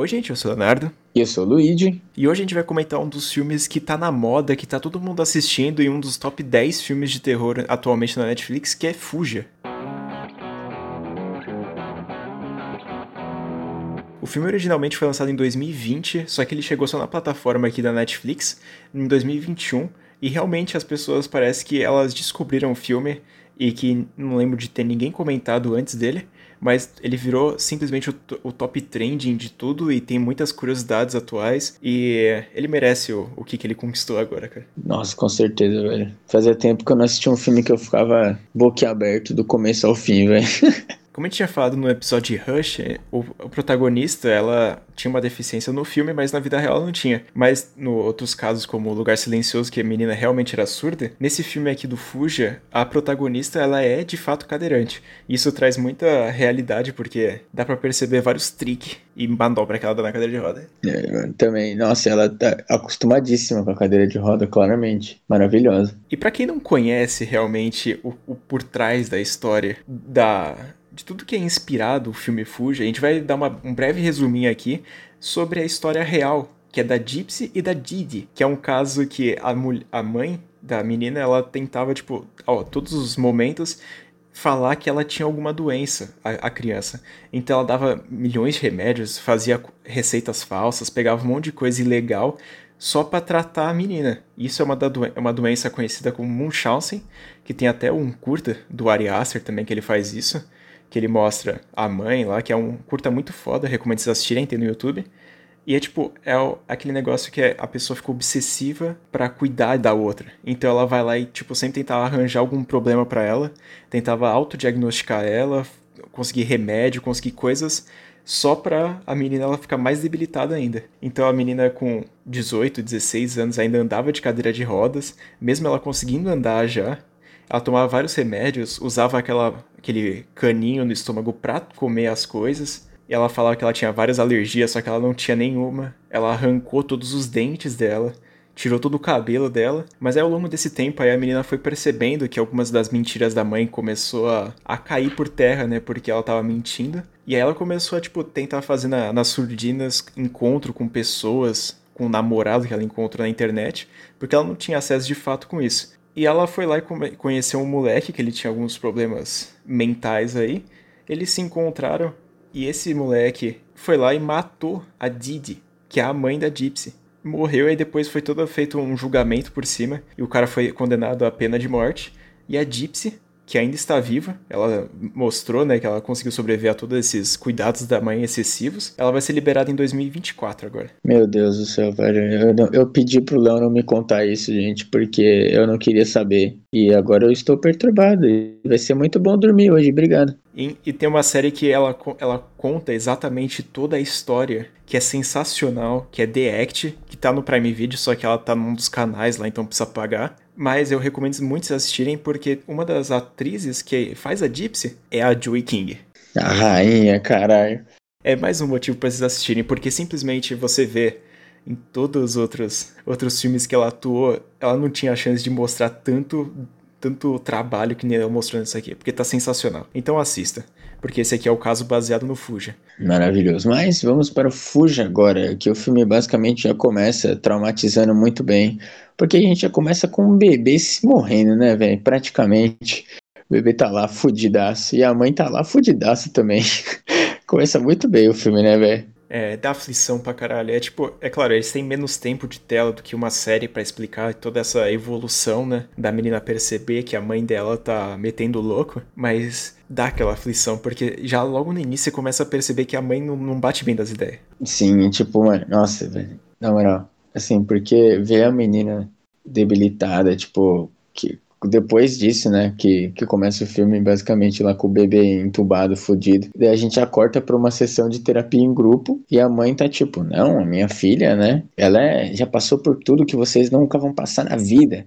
Oi, gente, eu sou o Leonardo. E eu sou o Luigi. E hoje a gente vai comentar um dos filmes que tá na moda, que tá todo mundo assistindo e um dos top 10 filmes de terror atualmente na Netflix, que é Fuja. O filme originalmente foi lançado em 2020, só que ele chegou só na plataforma aqui da Netflix em 2021, e realmente as pessoas parece que elas descobriram o filme e que não lembro de ter ninguém comentado antes dele mas ele virou simplesmente o, o, top trending de tudo e tem muitas curiosidades atuais e ele merece o, o que, que ele conquistou agora, cara. Nossa, com certeza, velho. Fazia tempo que eu não assistia um filme que eu ficava boquiaberto do começo ao fim, velho. Como a gente tinha falado no episódio de Rush, o, o, protagonista, ela tinha uma deficiência no filme, mas na vida real ela não tinha. Mas no outros casos, como O Lugar Silencioso, que a menina realmente era surda, nesse filme aqui do Fuja, a protagonista, ela é de fato cadeirante. Isso traz muita realidade, porque dá para perceber vários tricks e manobra que ela dá na cadeira de roda. É, também, nossa, ela tá acostumadíssima com a cadeira de roda, claramente. Maravilhosa. E para quem não conhece realmente o, o por trás da história da de tudo que é inspirado o filme Fuja, a gente vai dar uma, um breve resuminho aqui sobre a história real, que é da Gypsy e da Didi, que é um caso que a, a mãe da menina, ela tentava, tipo, a todos os momentos falar que ela tinha alguma doença, a, a, criança. Então ela dava milhões de remédios, fazia receitas falsas, pegava um monte de coisa ilegal só para tratar a menina. Isso é uma, da é uma doença conhecida como Munchausen, que tem até um curta do Ari Aster também que ele faz isso que ele mostra a mãe lá, que é um curta muito foda, recomendo vocês assistirem, tem no YouTube. E é tipo, é aquele negócio que é, a pessoa ficou obsessiva para cuidar da outra. Então ela vai lá e, tipo, sempre tentava arranjar algum problema para ela, tentava autodiagnosticar ela, conseguir remédio, conseguir coisas só pra a menina ela ficar mais debilitada ainda. Então a menina com 18, 16 anos ainda andava de cadeira de rodas, mesmo ela conseguindo andar já, ela tomava vários remédios, usava aquela, aquele caninho no estômago pra comer as coisas. E ela falava que ela tinha várias alergias, só que ela não tinha nenhuma. Ela arrancou todos os dentes dela, tirou todo o cabelo dela. Mas aí ao longo desse tempo aí a menina foi percebendo que algumas das mentiras da mãe começou a, a cair por terra, né? Porque ela tava mentindo. E aí ela começou a, tipo, tentar fazer na, nas surdinas encontro com pessoas, com um namorado que ela encontrou na internet, porque ela não tinha acesso de fato com isso. E ela foi lá e conheceu um moleque que ele tinha alguns problemas mentais aí. Eles se encontraram e esse moleque foi lá e matou a Didi, que é a mãe da Gypsy. Morreu e depois foi todo feito um julgamento por cima e o cara foi condenado à pena de morte. E a Gypsy que ainda está viva. Ela mostrou, né, que ela conseguiu sobreviver a todos esses cuidados da mãe excessivos. Ela vai ser liberada em 2024 agora. Meu Deus do céu, velho. Eu, eu pedi pro Léo não me contar isso, gente, porque eu não queria saber. E agora eu estou perturbado. Vai ser muito bom dormir hoje. Obrigado. E, e, tem uma série que ela, ela conta exatamente toda a história, que é sensacional, que é The Act, que tá no Prime Video, só que ela tá num dos canais lá, então precisa pagar. Mas eu recomendo muito vocês assistirem, porque uma das atrizes que faz a Gypsy é a Joey King. A rainha, caralho. É mais um motivo para vocês assistirem, porque simplesmente você vê em todos os outros, outros filmes que ela atuou, ela não tinha a chance de mostrar tanto, tanto trabalho que nem ela mostrou nisso aqui, porque tá sensacional. Então assista, porque esse aqui é o caso baseado no Fuja. Maravilhoso. Mas vamos para o Fuja agora, que o filme basicamente já começa traumatizando muito bem porque a gente já começa com um bebê se morrendo, né, velho? Praticamente. O bebê tá lá fudidaço. E a mãe tá lá fudidaço também. começa muito bem o filme, né, velho? É, dá aflição pra caralho. É tipo, é claro, eles têm menos tempo de tela do que uma série para explicar toda essa evolução, né? Da menina perceber que a mãe dela tá metendo louco, mas dá aquela aflição, porque já logo no início você começa a perceber que a mãe não, não bate bem das ideias. Sim, tipo, mano, nossa, velho. Na moral, Assim, porque ver a menina debilitada, tipo, que depois disso, né, que, que começa o filme basicamente lá com o bebê entubado, fudido. Daí a gente já corta pra uma sessão de terapia em grupo e a mãe tá tipo, não, a minha filha, né, ela é, já passou por tudo que vocês nunca vão passar na vida.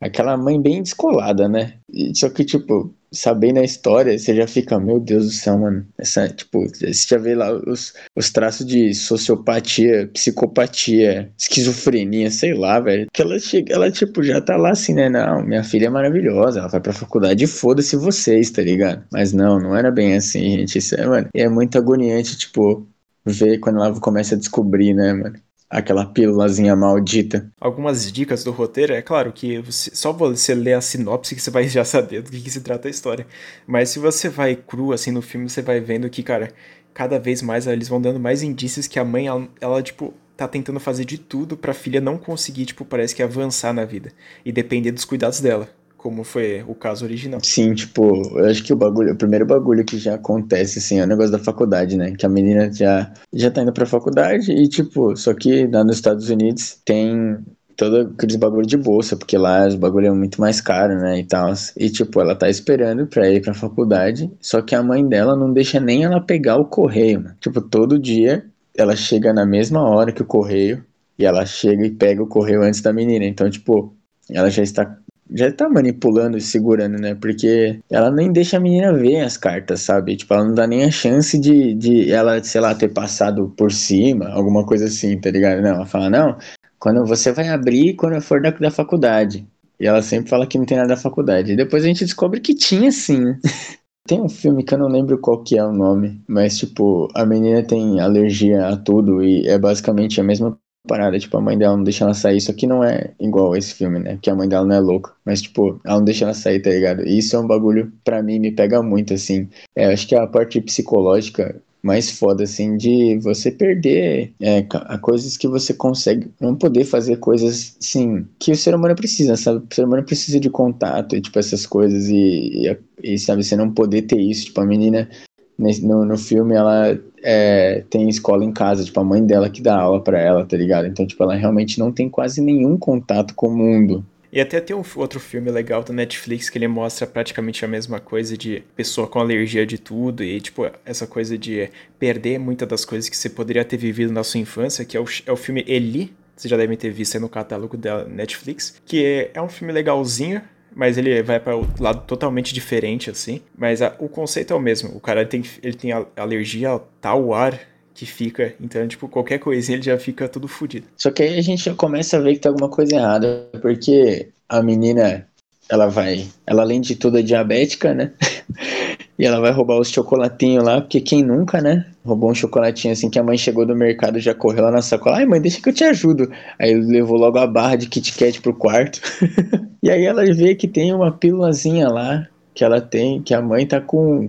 Aquela mãe bem descolada, né? E, só que, tipo, sabendo a história, você já fica, meu Deus do céu, mano. Essa, tipo, você já vê lá os, os traços de sociopatia, psicopatia, esquizofrenia, sei lá, velho. Que ela chega, ela, tipo, já tá lá assim, né? Não, minha filha é maravilhosa, ela vai pra faculdade, foda-se vocês, tá ligado? Mas não, não era bem assim, gente. Isso é, mano, é muito agoniante, tipo, vê quando ela começa a descobrir, né, mano? Aquela pílulazinha maldita. Algumas dicas do roteiro, é claro que você, só você ler a sinopse que você vai já saber do que, que se trata a história. Mas se você vai cru assim no filme, você vai vendo que, cara, cada vez mais eles vão dando mais indícios que a mãe, ela, ela tipo, tá tentando fazer de tudo pra filha não conseguir, tipo, parece que avançar na vida. E depender dos cuidados dela como foi o caso original. Sim, tipo, eu acho que o bagulho, o primeiro bagulho que já acontece, assim, é o negócio da faculdade, né? Que a menina já, já tá indo pra faculdade e, tipo, só que lá nos Estados Unidos tem todo aqueles bagulho de bolsa, porque lá os bagulho é muito mais caro, né, e tal. E, tipo, ela tá esperando pra ir pra faculdade, só que a mãe dela não deixa nem ela pegar o correio, mano. Tipo, todo dia ela chega na mesma hora que o correio e ela chega e pega o correio antes da menina. Então, tipo, ela já está já tá manipulando e segurando, né? Porque ela nem deixa a menina ver as cartas, sabe? Tipo, ela não dá nem a chance de, de ela, sei lá, ter passado por cima, alguma coisa assim, tá ligado? Não, ela fala, não, quando você vai abrir quando for da, da faculdade. E ela sempre fala que não tem nada da faculdade. E depois a gente descobre que tinha sim. Tem um filme que eu não lembro qual que é o nome, mas tipo, a menina tem alergia a tudo e é basicamente a mesma parada, tipo, a mãe dela não deixa ela sair, isso aqui não é igual esse filme, né? Porque a mãe dela não é louca. Mas, tipo, ela não deixa ela sair, tá ligado? E isso é um bagulho, pra mim, me pega muito, assim. É, acho que é a parte psicológica mais foda, assim, de você perder é, coisas que você consegue, não poder fazer coisas, assim, que o ser humano precisa, sabe? O ser humano precisa de contato, e, tipo, essas coisas, e, e, e sabe, você não poder ter isso, tipo, a menina no, no filme ela é, tem escola em casa, tipo, a mãe dela que dá aula para ela, tá ligado? Então, tipo, ela realmente não tem quase nenhum contato com o mundo. E até tem um outro filme legal da Netflix que ele mostra praticamente a mesma coisa de pessoa com alergia de tudo e, tipo, essa coisa de perder muitas das coisas que você poderia ter vivido na sua infância, que é o, é o filme Eli, vocês já devem ter visto aí no catálogo da Netflix, que é, é um filme legalzinho, mas ele vai para o lado totalmente diferente, assim. Mas a, o conceito é o mesmo. O cara tem, ele tem alergia ao tal ar que fica. Então, tipo, qualquer coisinha ele já fica tudo fodido. Só que aí a gente começa a ver que tá alguma coisa errada. Porque a menina, ela vai. Ela, além de tudo, é diabética, né? E ela vai roubar os chocolatinhos lá, porque quem nunca, né? Roubou um chocolatinho assim que a mãe chegou do mercado já correu lá na sacola. Ai, mãe, deixa que eu te ajudo. Aí levou logo a barra de Kit Kat pro quarto. e aí ela vê que tem uma pílulazinha lá que ela tem, que a mãe tá com.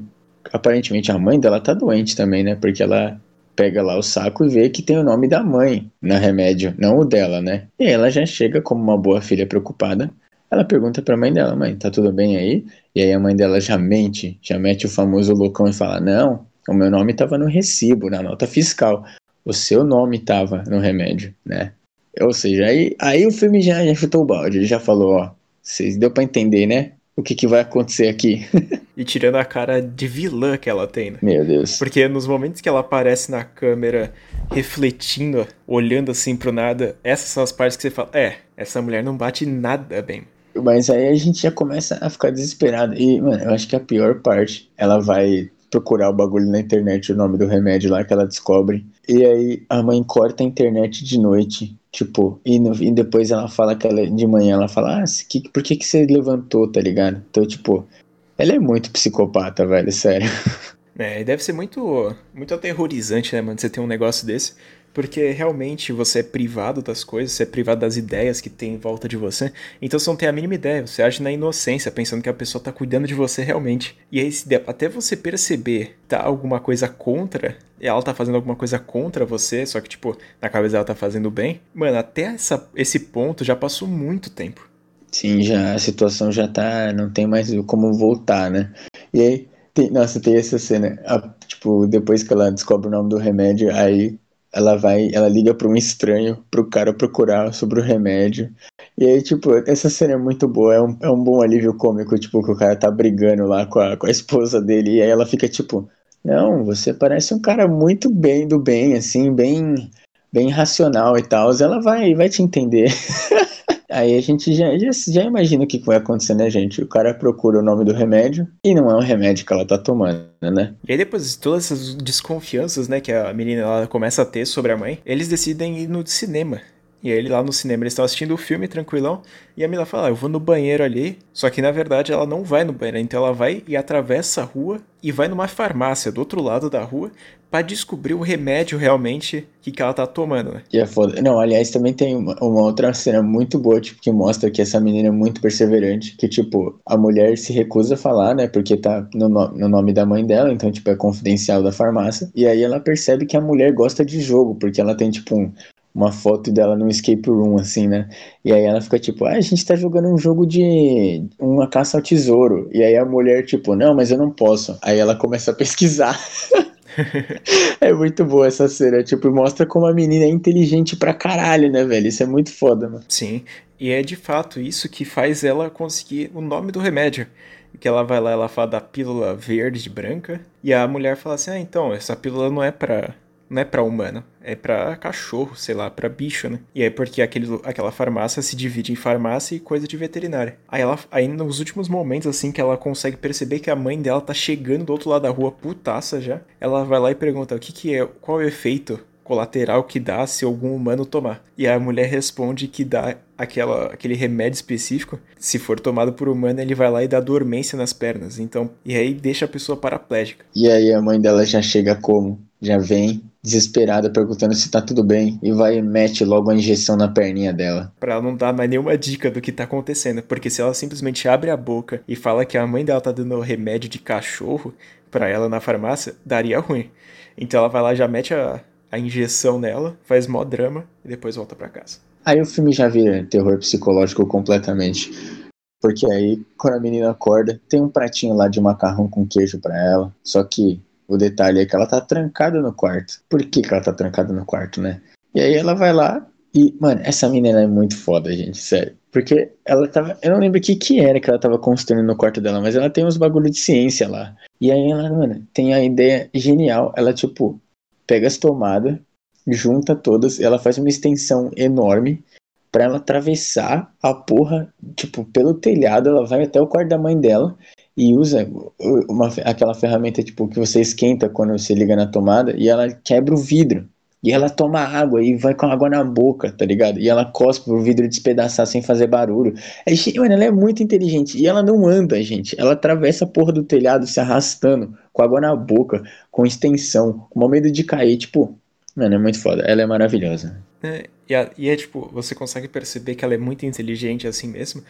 Aparentemente a mãe dela tá doente também, né? Porque ela pega lá o saco e vê que tem o nome da mãe no remédio, não o dela, né? E ela já chega como uma boa filha preocupada ela pergunta pra mãe dela, mãe, tá tudo bem aí? E aí a mãe dela já mente, já mete o famoso loucão e fala, não, o meu nome tava no recibo, na nota fiscal. O seu nome tava no remédio, né? Ou seja, aí, aí o filme já, já chutou o balde, ele já falou, ó, vocês deu pra entender, né? O que, que vai acontecer aqui. e tirando a cara de vilã que ela tem, né? Meu Deus. Porque nos momentos que ela aparece na câmera, refletindo, olhando assim pro nada, essas são as partes que você fala, é, essa mulher não bate nada bem. Mas aí a gente já começa a ficar desesperado. E, mano, eu acho que a pior parte, ela vai procurar o bagulho na internet, o nome do remédio lá que ela descobre. E aí a mãe corta a internet de noite. Tipo, e, no, e depois ela fala que ela, de manhã ela fala, ah, que, por que, que você levantou, tá ligado? Então, tipo, ela é muito psicopata, velho, sério. É, deve ser muito, muito aterrorizante, né, mano, você ter um negócio desse. Porque realmente você é privado das coisas, você é privado das ideias que tem em volta de você. Então você não tem a mínima ideia, você age na inocência, pensando que a pessoa tá cuidando de você realmente. E aí, até você perceber tá alguma coisa contra, e ela tá fazendo alguma coisa contra você, só que, tipo, na cabeça ela tá fazendo bem. Mano, até essa, esse ponto já passou muito tempo. Sim, já a situação já tá. Não tem mais como voltar, né? E aí, tem, nossa, tem essa cena. A, tipo, depois que ela descobre o nome do remédio, aí ela vai, ela liga para um estranho, pro cara procurar sobre o remédio. E aí, tipo, essa cena é muito boa, é um, é um bom alívio cômico, tipo, que o cara tá brigando lá com a, com a esposa dele, e aí ela fica tipo, não, você parece um cara muito bem do bem, assim, bem, bem racional e tal, ela vai, vai te entender. Aí a gente já, já, já, imagina o que vai acontecer, né, gente? O cara procura o nome do remédio e não é um remédio que ela tá tomando, né? E aí depois de todas essas desconfianças, né, que a menina ela começa a ter sobre a mãe, eles decidem ir no cinema. E aí lá no cinema eles estão assistindo o filme tranquilão. E a Mila fala: ah, Eu vou no banheiro ali. Só que na verdade ela não vai no banheiro. Então ela vai e atravessa a rua e vai numa farmácia do outro lado da rua para descobrir o remédio realmente que, que ela tá tomando, né? E é foda. Não, aliás, também tem uma, uma, outra cena muito boa, tipo, que mostra que essa menina é muito perseverante. Que, tipo, a mulher se recusa a falar, né? Porque tá no, no nome da mãe dela, então, tipo, é confidencial da farmácia. E aí ela percebe que a mulher gosta de jogo, porque ela tem, tipo, um, uma foto dela num escape room, assim, né? E aí ela fica tipo, ah, a gente tá jogando um jogo de uma caça ao tesouro. E aí a mulher, tipo, não, mas eu não posso. Aí ela começa a pesquisar. é muito boa essa cena, tipo, mostra como a menina é inteligente pra caralho, né, velho? Isso é muito foda, mano. Sim, e é de fato isso que faz ela conseguir o nome do remédio. Que ela vai lá, ela fala da pílula verde branca, e a mulher fala assim: ah, então, essa pílula não é pra não é para humano, é para cachorro, sei lá, para bicho, né? E é porque aquele, aquela farmácia se divide em farmácia e coisa de veterinária. Aí ela, aí nos últimos momentos, assim, que ela consegue perceber que a mãe dela tá chegando do outro lado da rua, putaça já, ela vai lá e pergunta o que que é, qual é o efeito colateral que dá se algum humano tomar. E a mulher responde que dá aquela, aquele remédio específico, se for tomado por humano, ele vai lá e dá dormência nas pernas. Então, e aí deixa a pessoa paraplégica. E aí a mãe dela já chega como? Já vem desesperada perguntando se tá tudo bem e vai e mete logo a injeção na perninha dela. Pra ela não dar mais nenhuma dica do que tá acontecendo, porque se ela simplesmente abre a boca e fala que a mãe dela tá dando remédio de cachorro para ela na farmácia, daria ruim. Então ela vai lá já mete a, a injeção nela, faz mó drama e depois volta para casa. Aí o filme já vira terror psicológico completamente. Porque aí, quando a menina acorda, tem um pratinho lá de macarrão com queijo para ela. Só que o detalhe é que ela tá trancada no quarto. Por que, que ela tá trancada no quarto, né? E aí ela vai lá e, mano, essa menina é muito foda, gente, sério. Porque ela tava. Eu não lembro o que, que era que ela tava construindo no quarto dela, mas ela tem uns bagulho de ciência lá. E aí ela, mano, tem a ideia genial. Ela, tipo, pega as tomadas, junta todas, ela faz uma extensão enorme para ela atravessar a porra, tipo, pelo telhado, ela vai até o quarto da mãe dela e usa uma, aquela ferramenta tipo que você esquenta quando você liga na tomada e ela quebra o vidro. E ela toma água e vai com água na boca, tá ligado? E ela cospe o vidro despedaçar sem fazer barulho. É, mano, ela é muito inteligente. E ela não anda, gente. Ela atravessa a porra do telhado se arrastando, com água na boca, com extensão, com medo de cair. Tipo, mano, é muito foda. Ela é maravilhosa. É, e, e é tipo, você consegue perceber que ela é muito inteligente assim mesmo.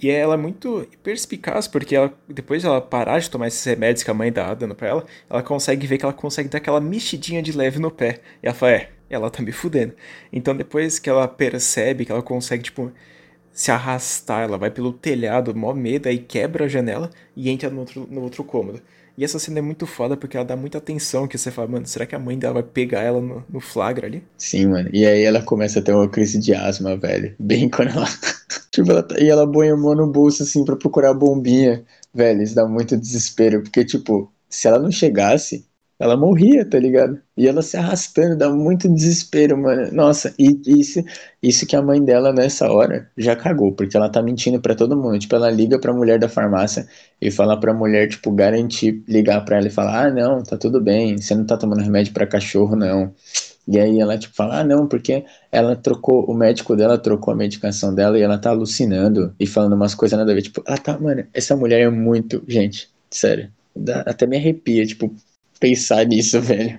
E ela é muito perspicaz, porque ela, depois de ela parar de tomar esses remédios que a mãe dá dando pra ela, ela consegue ver que ela consegue dar aquela mexidinha de leve no pé. E ela fala, é, ela tá me fudendo. Então depois que ela percebe que ela consegue, tipo, se arrastar, ela vai pelo telhado, mó medo, aí quebra a janela e entra no outro, no outro cômodo. E essa cena é muito foda porque ela dá muita atenção, que você fala, mano, será que a mãe dela vai pegar ela no, no flagra ali? Sim, mano. E aí ela começa a ter uma crise de asma, velho. Bem quando ela. tipo, ela tá... e ela põe a mão no bolso assim pra procurar a bombinha. Velho, isso dá muito desespero. Porque, tipo, se ela não chegasse, ela morria, tá ligado? E ela se arrastando, dá muito desespero, mano. Nossa, e isso, isso que a mãe dela nessa hora já cagou, porque ela tá mentindo para todo mundo. Tipo, ela liga pra mulher da farmácia e fala pra mulher, tipo, garantir, ligar pra ela e falar: ah, não, tá tudo bem, você não tá tomando remédio para cachorro, não. E aí ela, tipo, fala: ah, não, porque ela trocou, o médico dela trocou a medicação dela e ela tá alucinando e falando umas coisas nada a ver. Tipo, ela tá, mano, essa mulher é muito. Gente, sério. Dá, até me arrepia, tipo, pensar nisso, velho.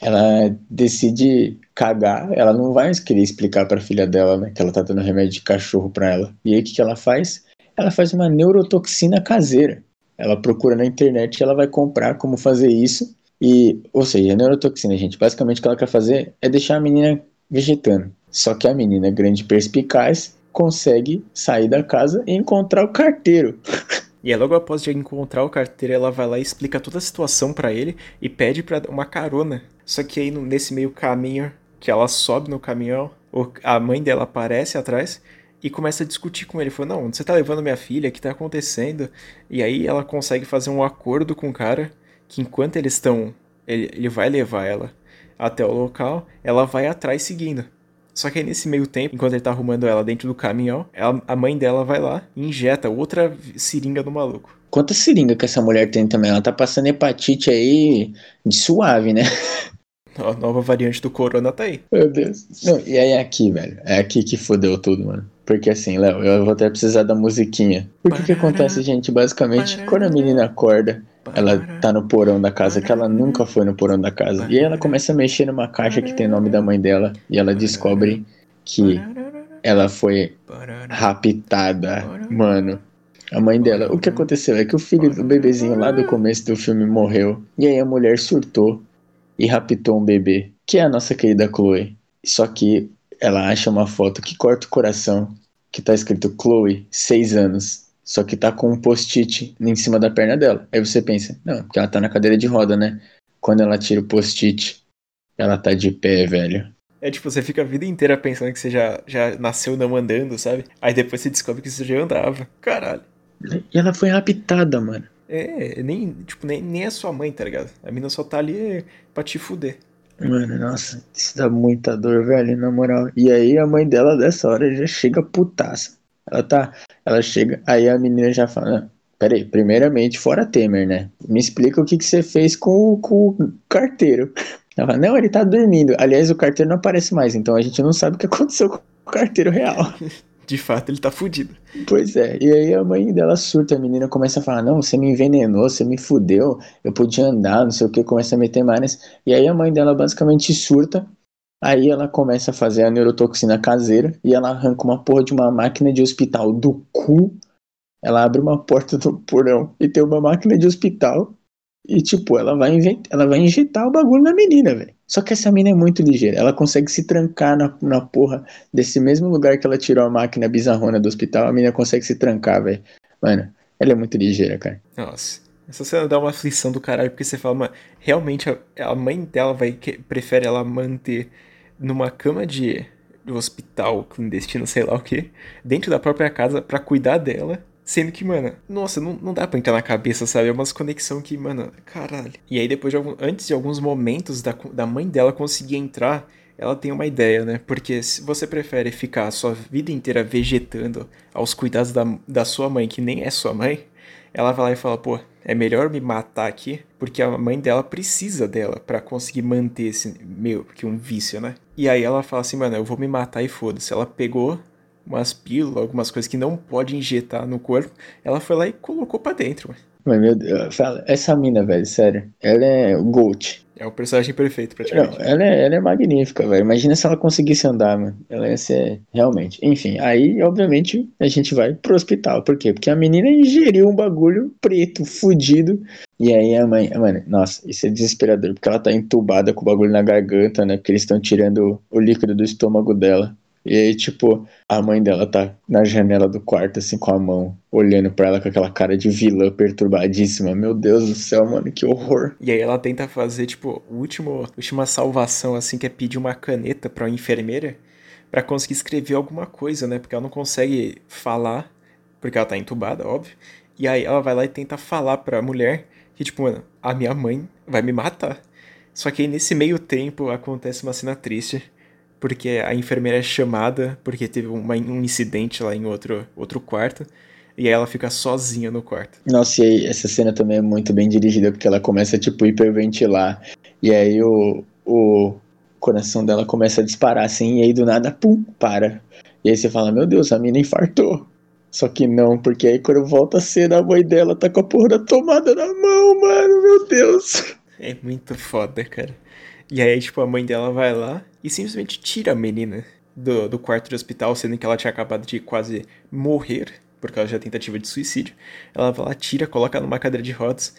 Ela decide cagar, ela não vai querer explicar pra filha dela, né, que ela tá dando remédio de cachorro pra ela. E aí o que, que ela faz? Ela faz uma neurotoxina caseira. Ela procura na internet e ela vai comprar como fazer isso. E, ou seja, a neurotoxina, gente, basicamente o que ela quer fazer é deixar a menina vegetando. Só que a menina, grande perspicaz, consegue sair da casa e encontrar o carteiro. E aí, logo após de encontrar o carteiro, ela vai lá e explica toda a situação para ele e pede para uma carona. Só que aí, nesse meio caminho, que ela sobe no caminhão, a mãe dela aparece atrás e começa a discutir com ele. Falou, não, você tá levando minha filha? O que tá acontecendo? E aí ela consegue fazer um acordo com o cara que enquanto eles estão... Ele, ele vai levar ela até o local, ela vai atrás seguindo. Só que aí nesse meio tempo, enquanto ele tá arrumando ela dentro do caminhão, ela, a mãe dela vai lá e injeta outra seringa no maluco. Quanta seringa que essa mulher tem também? Ela tá passando hepatite aí de suave, né? A nova variante do corona tá aí. Meu Deus. Não, e aí é aqui, velho. É aqui que fodeu tudo, mano. Porque assim, Léo, eu vou até precisar da musiquinha. Por que que acontece, gente? Basicamente, quando a menina acorda, ela tá no porão da casa, que ela nunca foi no porão da casa. E aí ela começa a mexer numa caixa que tem o nome da mãe dela. E ela descobre que ela foi raptada, mano. A mãe dela. O que aconteceu é que o filho do bebezinho lá do começo do filme morreu. E aí a mulher surtou e raptou um bebê, que é a nossa querida Chloe. Só que ela acha uma foto que corta o coração, que tá escrito Chloe, 6 anos. Só que tá com um post-it em cima da perna dela. Aí você pensa, não, porque ela tá na cadeira de roda, né? Quando ela tira o post-it, ela tá de pé, velho. É tipo, você fica a vida inteira pensando que você já, já nasceu não andando, sabe? Aí depois você descobre que você já andava. Caralho. E ela foi raptada, mano. É, nem, tipo, nem, nem é sua mãe, tá ligado? A mina só tá ali pra te fuder. Mano, nossa, isso dá muita dor, velho, na moral. E aí a mãe dela dessa hora já chega putaça. Ela tá. Ela chega. Aí a menina já fala. Peraí, primeiramente, fora Temer, né? Me explica o que, que você fez com, com o carteiro. Ela fala, não, ele tá dormindo. Aliás, o carteiro não aparece mais, então a gente não sabe o que aconteceu com o carteiro real. De fato, ele tá fudido. Pois é, e aí a mãe dela surta, a menina começa a falar, não, você me envenenou, você me fudeu, eu podia andar, não sei o que, começa a meter mais. E aí a mãe dela basicamente surta, aí ela começa a fazer a neurotoxina caseira, e ela arranca uma porra de uma máquina de hospital do cu, ela abre uma porta do porão e tem uma máquina de hospital, e tipo, ela vai, inventar, ela vai injetar o bagulho na menina, velho. Só que essa mina é muito ligeira. Ela consegue se trancar na, na porra desse mesmo lugar que ela tirou a máquina bizarrona do hospital. A menina consegue se trancar, velho. Mano, ela é muito ligeira, cara. Nossa. Essa cena dá uma aflição do caralho, porque você fala, mano, realmente a, a mãe dela vai que, prefere ela manter numa cama de, de hospital clandestino, sei lá o que, dentro da própria casa para cuidar dela, Sendo que, mano, nossa, não, não dá pra entrar na cabeça, sabe? É umas conexão que, mano, caralho. E aí, depois de algum, antes de alguns momentos da, da mãe dela conseguir entrar, ela tem uma ideia, né? Porque se você prefere ficar a sua vida inteira vegetando aos cuidados da, da sua mãe, que nem é sua mãe, ela vai lá e fala, pô, é melhor me matar aqui, porque a mãe dela precisa dela para conseguir manter esse meio que um vício, né? E aí ela fala assim, mano, eu vou me matar e foda-se. Ela pegou umas pílulas, algumas coisas que não pode injetar no corpo, ela foi lá e colocou para dentro. Mas, meu Deus, essa mina, velho, sério, ela é o Gold. É o personagem perfeito, praticamente. Não, ela é, ela é magnífica, velho. Imagina se ela conseguisse andar, mano. Ela ia ser. Realmente. Enfim, aí, obviamente, a gente vai pro hospital. Por quê? Porque a menina ingeriu um bagulho preto, fudido. E aí a mãe. Mano, nossa, isso é desesperador. Porque ela tá entubada com o bagulho na garganta, né? Porque eles estão tirando o líquido do estômago dela. E aí, tipo, a mãe dela tá na janela do quarto, assim, com a mão, olhando para ela com aquela cara de vilã perturbadíssima. Meu Deus do céu, mano, que horror. E aí ela tenta fazer, tipo, a última, salvação, assim, que é pedir uma caneta pra enfermeira para conseguir escrever alguma coisa, né? Porque ela não consegue falar, porque ela tá entubada, óbvio. E aí ela vai lá e tenta falar pra mulher que, tipo, mano, a minha mãe vai me matar. Só que aí nesse meio tempo acontece uma cena triste porque a enfermeira é chamada porque teve uma, um incidente lá em outro, outro quarto. E aí ela fica sozinha no quarto. Nossa, e aí, essa cena também é muito bem dirigida, porque ela começa, tipo, hiperventilar. E aí o, o coração dela começa a disparar, assim, e aí do nada, pum, para. E aí você fala, meu Deus, a mina infartou. Só que não, porque aí quando volta a cena, a mãe dela tá com a porra da tomada na mão, mano, meu Deus. É muito foda, cara. E aí, tipo, a mãe dela vai lá e simplesmente tira a menina do, do quarto de hospital, sendo que ela tinha acabado de quase morrer por causa da tentativa de suicídio. Ela vai lá, tira, coloca numa cadeira de rodas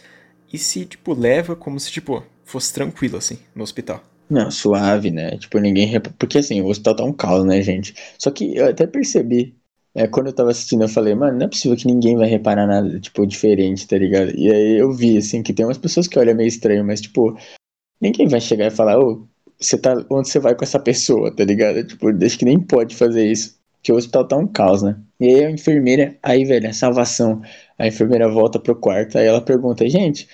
e se, tipo, leva como se, tipo, fosse tranquilo, assim, no hospital. Não, suave, né? Tipo, ninguém. Rep... Porque assim, o hospital tá um caos, né, gente? Só que eu até percebi. É, quando eu tava assistindo, eu falei, mano, não é possível que ninguém vai reparar nada, tipo, diferente, tá ligado? E aí eu vi, assim, que tem umas pessoas que olham meio estranho, mas, tipo, ninguém vai chegar e falar, ô, você tá, onde você vai com essa pessoa, tá ligado? Tipo, acho que nem pode fazer isso. Porque o hospital tá um caos, né? E aí a enfermeira, aí, velho, a salvação. A enfermeira volta pro quarto, aí ela pergunta, gente,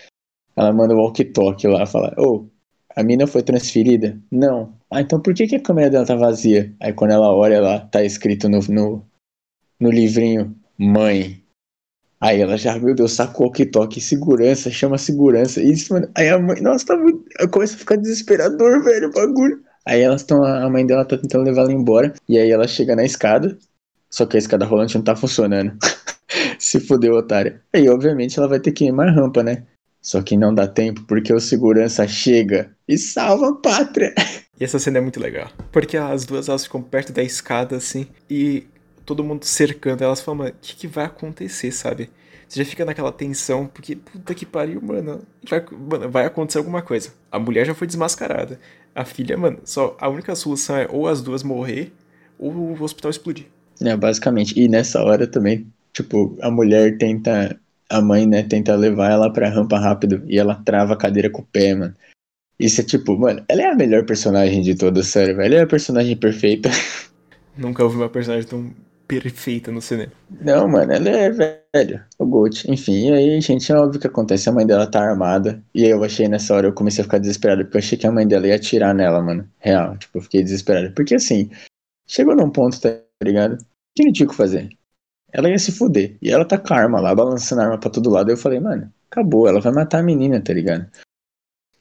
ela manda o walkie-talkie lá, fala, ô, a mina foi transferida? Não. Ah, então por que, que a câmera dela tá vazia? Aí quando ela olha lá, tá escrito no, no, no livrinho, mãe. Aí ela já, meu Deus, sacou que toque segurança, chama segurança. Isso, mano. Aí a mãe, nossa, tá muito. Eu começo a ficar desesperador, velho, o bagulho. Aí elas estão, a mãe dela tá tentando levar ela embora. E aí ela chega na escada. Só que a escada rolante não tá funcionando. Se fudeu, otária. Aí, obviamente, ela vai ter que ir mais rampa, né? Só que não dá tempo porque o segurança chega e salva a pátria. E essa cena é muito legal. Porque as duas elas ficam perto da escada, assim, e todo mundo cercando. Elas falam, o que, que vai acontecer, sabe? Você já fica naquela tensão, porque, puta que pariu, mano vai, mano. vai acontecer alguma coisa. A mulher já foi desmascarada. A filha, mano, só a única solução é ou as duas morrer ou o hospital explodir. É, basicamente. E nessa hora também, tipo, a mulher tenta. A mãe, né, tenta levar ela pra rampa rápido e ela trava a cadeira com o pé, mano. Isso é tipo, mano, ela é a melhor personagem de toda a série, velho. Ela é a personagem perfeita. Nunca houve uma personagem tão perfeita no cinema. Não, mano, ela é velho, o Gold. Enfim, e aí, gente, é óbvio que acontece. A mãe dela tá armada. E aí eu achei nessa hora, eu comecei a ficar desesperado, porque eu achei que a mãe dela ia atirar nela, mano. Real, tipo, eu fiquei desesperado. Porque assim, chegou num ponto, tá ligado? O que não tinha que fazer? Ela ia se fuder. E ela tá com a arma lá, balançando a arma pra todo lado. Eu falei, mano, acabou, ela vai matar a menina, tá ligado?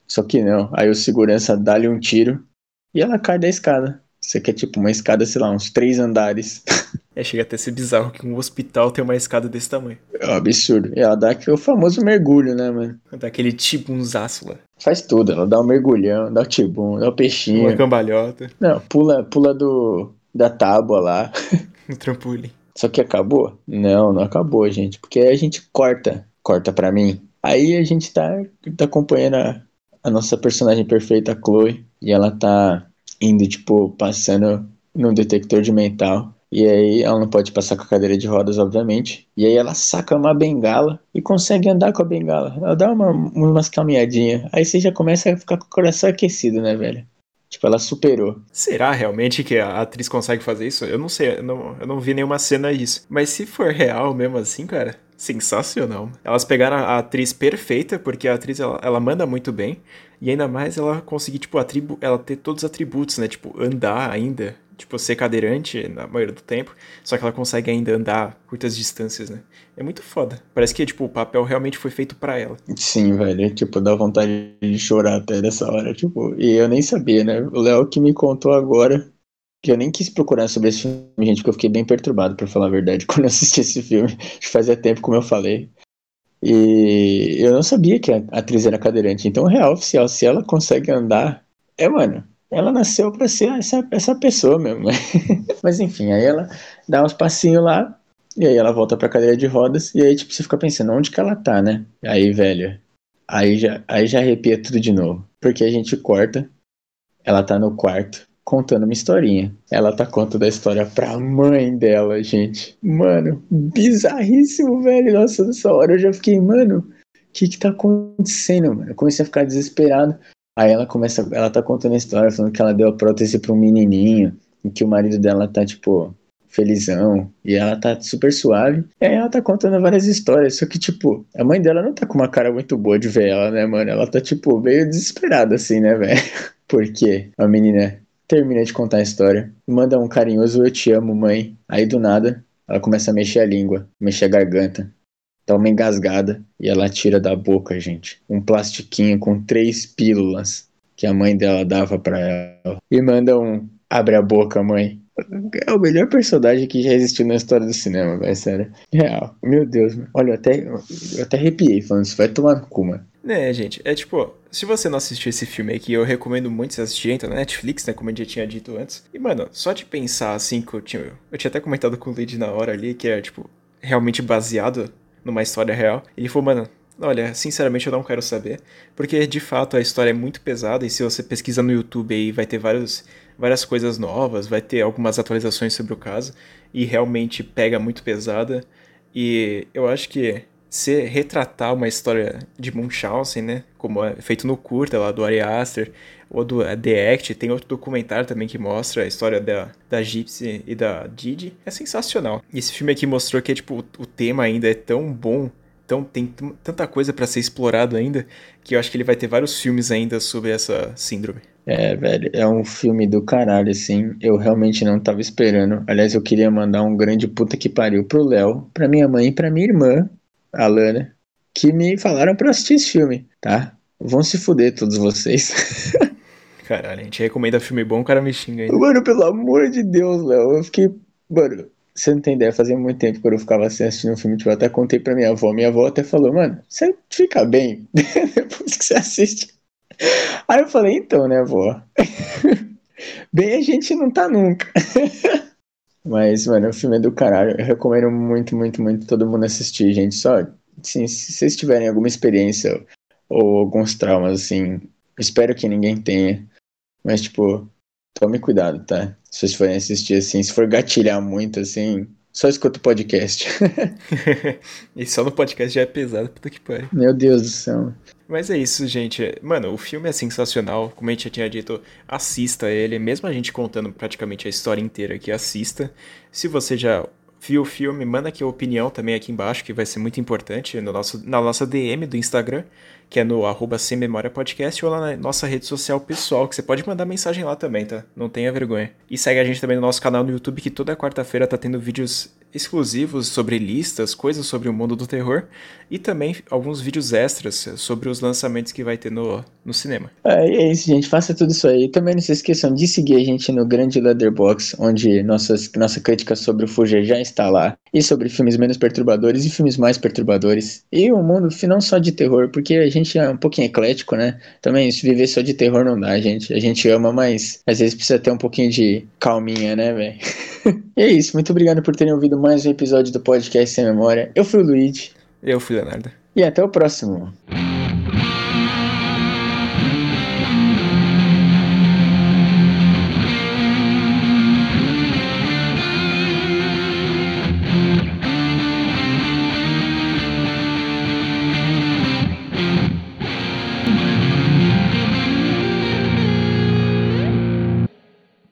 Só que não. Aí o segurança dá-lhe um tiro e ela cai da escada. Você quer tipo uma escada, sei lá, uns três andares. É, chega até a ser bizarro que um hospital tem uma escada desse tamanho. É um absurdo. E ela dá o famoso mergulho, né, mano? Dá aquele tibunzaço lá. Faz tudo. Ela dá um mergulhão, dá o tibum, dá o peixinho. Uma cambalhota. Não, pula, pula do, da tábua lá. No trampolim. Só que acabou? Não, não acabou, gente. Porque a gente corta, corta pra mim. Aí a gente tá, tá acompanhando a, a nossa personagem perfeita, a Chloe, e ela tá indo, tipo, passando no detector de mental. E aí ela não pode passar com a cadeira de rodas, obviamente. E aí ela saca uma bengala e consegue andar com a bengala. Ela dá uma, umas caminhadinhas. Aí você já começa a ficar com o coração aquecido, né, velho? Tipo, ela superou. Será realmente que a atriz consegue fazer isso? Eu não sei, eu não, eu não vi nenhuma cena disso. Mas se for real mesmo assim, cara, sensacional. Elas pegaram a atriz perfeita, porque a atriz ela, ela manda muito bem. E ainda mais ela conseguir, tipo, atribu ela ter todos os atributos, né? Tipo, andar ainda. Tipo, ser cadeirante na maioria do tempo. Só que ela consegue ainda andar curtas distâncias, né? É muito foda. Parece que, tipo, o papel realmente foi feito para ela. Sim, velho. Tipo, dá vontade de chorar até nessa hora. Tipo, e eu nem sabia, né? O Léo que me contou agora que eu nem quis procurar sobre esse filme, gente, porque eu fiquei bem perturbado, para falar a verdade, quando eu assisti esse filme. Fazia tempo, como eu falei. E eu não sabia que a atriz era cadeirante. Então, real oficial, se ela consegue andar, é, mano, ela nasceu pra ser essa, essa pessoa mesmo. Mas enfim, aí ela dá uns passinhos lá, e aí ela volta pra cadeira de rodas, e aí, tipo, você fica pensando, onde que ela tá, né? Aí, velho, aí já, aí já arrepia tudo de novo. Porque a gente corta, ela tá no quarto, contando uma historinha. Ela tá contando a história pra mãe dela, gente. Mano, bizarríssimo, velho. Nossa, nessa hora eu já fiquei, mano, o que que tá acontecendo, mano? Eu comecei a ficar desesperado. Aí ela começa, ela tá contando a história, falando que ela deu a prótese pra um menininho, e que o marido dela tá, tipo, felizão, e ela tá super suave. E aí ela tá contando várias histórias, só que, tipo, a mãe dela não tá com uma cara muito boa de ver ela, né, mano? Ela tá, tipo, meio desesperada, assim, né, velho? Porque a menina termina de contar a história, manda um carinhoso eu te amo, mãe. Aí do nada, ela começa a mexer a língua, mexer a garganta. Dá uma engasgada e ela tira da boca, gente, um plastiquinho com três pílulas que a mãe dela dava para ela. E manda um abre a boca, mãe. É o melhor personagem que já existiu na história do cinema, velho, sério. Real. Meu Deus. Olha, eu até, eu até arrepiei falando isso. Vai tomar no cu, mano. Né, gente, é tipo, se você não assistiu esse filme aqui, eu recomendo muito você assistir, entra na Netflix, né, como eu já tinha dito antes. E, mano, só de pensar, assim, que eu tinha, eu tinha até comentado com o Lid na hora ali, que é, tipo, realmente baseado numa história real. Ele falou, mano, olha, sinceramente eu não quero saber, porque de fato a história é muito pesada e se você pesquisa no YouTube aí vai ter vários, várias coisas novas, vai ter algumas atualizações sobre o caso e realmente pega muito pesada. E eu acho que se retratar uma história de Munchausen, né? Como é feito no curta lá do Ari Aster, ou do The Act, tem outro documentário também que mostra a história da, da Gypsy e da Didi. É sensacional. E esse filme aqui mostrou que tipo, o, o tema ainda é tão bom, tão, tem tanta coisa para ser explorado ainda, que eu acho que ele vai ter vários filmes ainda sobre essa síndrome. É, velho, é um filme do caralho, assim. Eu realmente não tava esperando. Aliás, eu queria mandar um grande puta que pariu pro Léo, pra minha mãe e pra minha irmã, a Lana, que me falaram pra assistir esse filme, tá? Vão se fuder todos vocês. Caralho, a gente recomenda filme bom, o cara me xinga ainda. Mano, pelo amor de Deus, Léo, eu fiquei. Mano, você não tem ideia, fazia muito tempo que eu ficava assim assistindo um filme, tipo, eu até contei pra minha avó. Minha avó até falou, mano, você fica bem depois que você assiste. Aí eu falei, então, né, avó? bem a gente não tá nunca. Mas, mano, o filme é do caralho. Eu recomendo muito, muito, muito todo mundo assistir, gente. Só, assim, se vocês tiverem alguma experiência ou alguns traumas, assim, espero que ninguém tenha. Mas, tipo, tome cuidado, tá? Se vocês forem assistir, assim, se for gatilhar muito, assim, só escuta o podcast. e só no podcast já é pesado, puta que pariu. Meu Deus do céu. Mas é isso, gente. Mano, o filme é sensacional. Como a gente já tinha dito, assista ele. Mesmo a gente contando praticamente a história inteira aqui, assista. Se você já viu o filme, manda aqui a opinião também aqui embaixo, que vai ser muito importante no nosso, na nossa DM do Instagram que é no arroba Sem Memória Podcast, ou lá na nossa rede social pessoal, que você pode mandar mensagem lá também, tá? Não tenha vergonha. E segue a gente também no nosso canal no YouTube, que toda quarta-feira tá tendo vídeos exclusivos sobre listas, coisas sobre o mundo do terror e também alguns vídeos extras sobre os lançamentos que vai ter no, no cinema. É, é isso, gente. Faça tudo isso aí. Também não se esqueçam de seguir a gente no Grande Leatherbox, onde nossas, nossa crítica sobre o Fugir já está lá. E sobre filmes menos perturbadores e filmes mais perturbadores. E o um mundo não só de terror, porque a gente é um pouquinho eclético, né? Também viver só de terror não dá, gente. A gente ama, mas às vezes precisa ter um pouquinho de calminha, né, velho? e é isso. Muito obrigado por terem ouvido mais um episódio do podcast Sem Memória. Eu fui o Luigi. Eu fui Leonardo. E até o próximo.